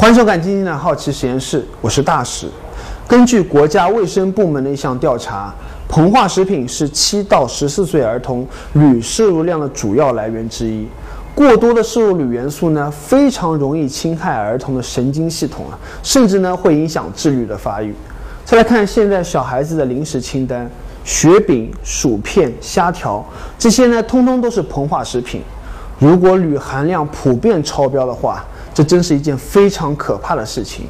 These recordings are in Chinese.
欢迎收看今天的好奇实验室，我是大使。根据国家卫生部门的一项调查，膨化食品是七到十四岁儿童铝摄入量的主要来源之一。过多的摄入铝元素呢，非常容易侵害儿童的神经系统啊，甚至呢会影响智力的发育。再来看现在小孩子的零食清单，雪饼、薯片、虾条这些呢，通通都是膨化食品。如果铝含量普遍超标的话，这真是一件非常可怕的事情。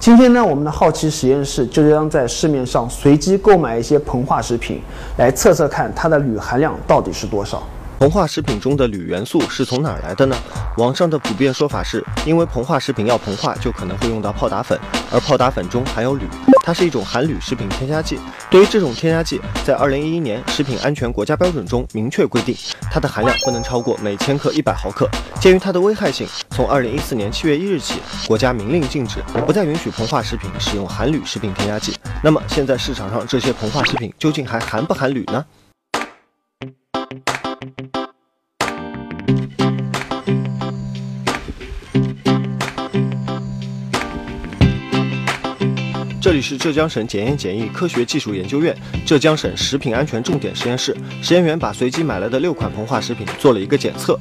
今天呢，我们的好奇实验室就将在市面上随机购买一些膨化食品，来测测看它的铝含量到底是多少。膨化食品中的铝元素是从哪儿来的呢？网上的普遍说法是，因为膨化食品要膨化，就可能会用到泡打粉，而泡打粉中含有铝，它是一种含铝食品添加剂。对于这种添加剂，在二零一一年食品安全国家标准中明确规定，它的含量不能超过每千克一百毫克。鉴于它的危害性，从二零一四年七月一日起，国家明令禁止，不再允许膨化食品使用含铝食品添加剂。那么现在市场上这些膨化食品究竟还含不含铝呢？这里是浙江省检验检疫科学技术研究院浙江省食品安全重点实验室，实验员把随机买来的六款膨化食品做了一个检测。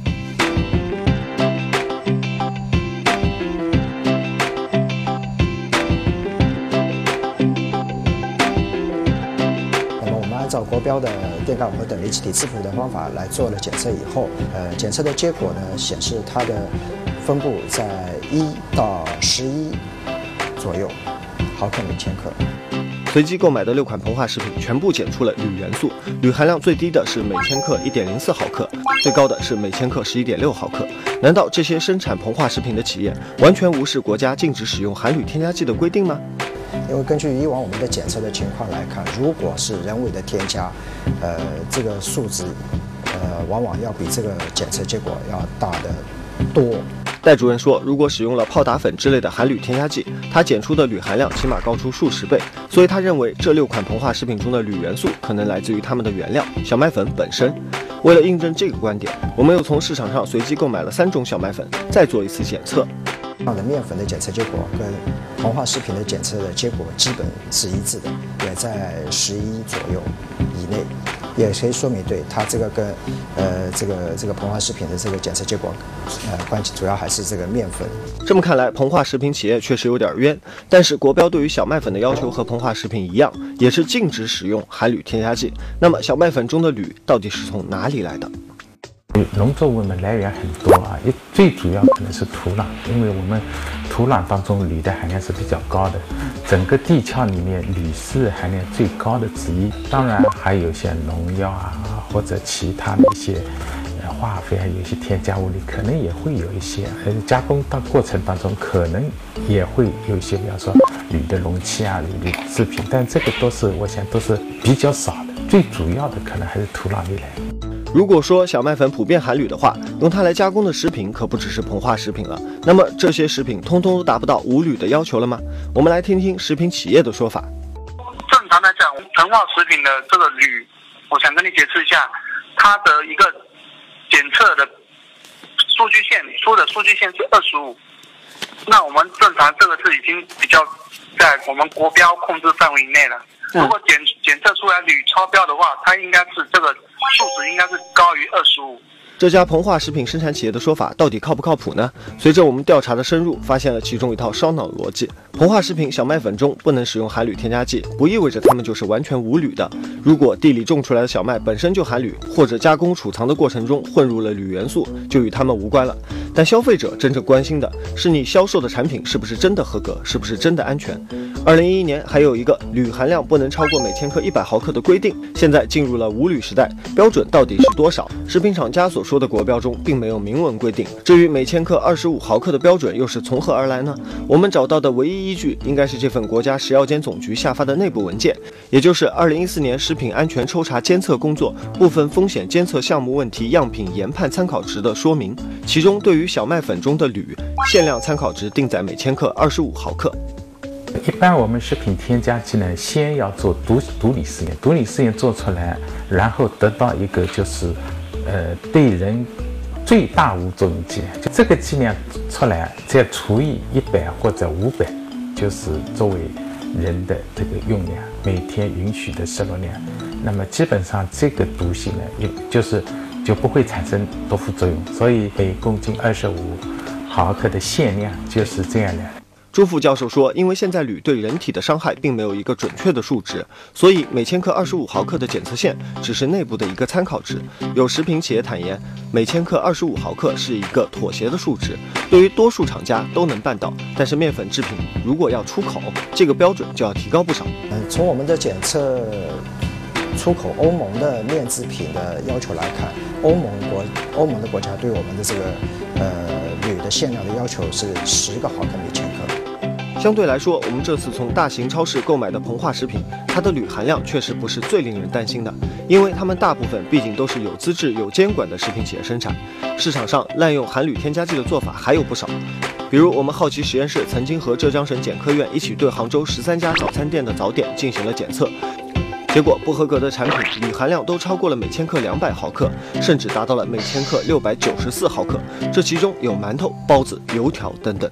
那么我们按照国标的电感和等离子体质谱的方法来做了检测以后，呃，检测的结果呢显示它的分布在一到十一左右。毫克每千克。随机购买的六款膨化食品全部检出了铝元素，铝含量最低的是每千克一点零四毫克，最高的是每千克十一点六毫克。难道这些生产膨化食品的企业完全无视国家禁止使用含铝添加剂的规定吗？因为根据以往我们的检测的情况来看，如果是人为的添加，呃，这个数值，呃，往往要比这个检测结果要大得多。戴主任说，如果使用了泡打粉之类的含铝添加剂，它检出的铝含量起码高出数十倍。所以他认为这六款膨化食品中的铝元素可能来自于它们的原料小麦粉本身。为了印证这个观点，我们又从市场上随机购买了三种小麦粉，再做一次检测。样的面粉的检测结果跟膨化食品的检测的结果基本是一致的，也在十一左右以内。也可以说明，对它这个跟，呃，这个这个膨化食品的这个检测结果，呃，关系主要还是这个面粉。这么看来，膨化食品企业确实有点冤。但是国标对于小麦粉的要求和膨化食品一样，也是禁止使用含铝添加剂。那么小麦粉中的铝到底是从哪里来的？农作物呢来源很多啊，一最主要可能是土壤，因为我们土壤当中铝的含量是比较高的，整个地壳里面铝是含量最高的之一。当然还有些农药啊，或者其他的一些化肥啊，有一些添加物里可能也会有一些，还有加工当过程当中可能也会有一些，比方说铝的容器啊、铝的制品，但这个都是我想都是比较少的，最主要的可能还是土壤里来。如果说小麦粉普遍含铝的话，用它来加工的食品可不只是膨化食品了。那么这些食品通通都达不到无铝的要求了吗？我们来听听食品企业的说法。正常来讲，膨化食品的这个铝，我想跟你解释一下，它的一个检测的数据线出的数据线是二十五，那我们正常这个是已经比较在我们国标控制范围内了。如果检检测出来铝超标的话，它应该是这个数值应该是高于二十五。这家膨化食品生产企业的说法到底靠不靠谱呢？随着我们调查的深入，发现了其中一套烧脑逻辑：膨化食品小麦粉中不能使用含铝添加剂，不意味着它们就是完全无铝的。如果地里种出来的小麦本身就含铝，或者加工储藏的过程中混入了铝元素，就与它们无关了。但消费者真正关心的是你销售的产品是不是真的合格，是不是真的安全。二零一一年还有一个铝含量不能超过每千克一百毫克的规定，现在进入了无铝时代，标准到底是多少？食品厂家所说的国标中并没有明文规定。至于每千克二十五毫克的标准又是从何而来呢？我们找到的唯一依据应该是这份国家食药监总局下发的内部文件，也就是二零一四年食品安全抽查监测工作部分风险监测项目问题样品研判参考值的说明，其中对于小麦粉中的铝，限量参考值定在每千克二十五毫克。一般我们食品添加剂呢，先要做毒毒理试验，毒理试验做出来，然后得到一个就是，呃，对人最大无作用剂量，就这个剂量出来再除以一百或者五百，就是作为人的这个用量，每天允许的摄入量。那么基本上这个毒性呢，也就是就不会产生多副作用。所以每公斤二十五毫克的限量就是这样的。朱副教授说，因为现在铝对人体的伤害并没有一个准确的数值，所以每千克二十五毫克的检测线只是内部的一个参考值。有食品企业坦言，每千克二十五毫克是一个妥协的数值，对于多数厂家都能办到。但是面粉制品如果要出口，这个标准就要提高不少。嗯，从我们的检测出口欧盟的面制品的要求来看，欧盟国欧盟的国家对我们的这个呃铝的限量的要求是十个毫克每千克。相对来说，我们这次从大型超市购买的膨化食品，它的铝含量确实不是最令人担心的，因为它们大部分毕竟都是有资质、有监管的食品企业生产。市场上滥用含铝添加剂的做法还有不少，比如我们好奇实验室曾经和浙江省检科院一起对杭州十三家早餐店的早点进行了检测，结果不合格的产品铝含量都超过了每千克两百毫克，甚至达到了每千克六百九十四毫克，这其中有馒头、包子、油条等等。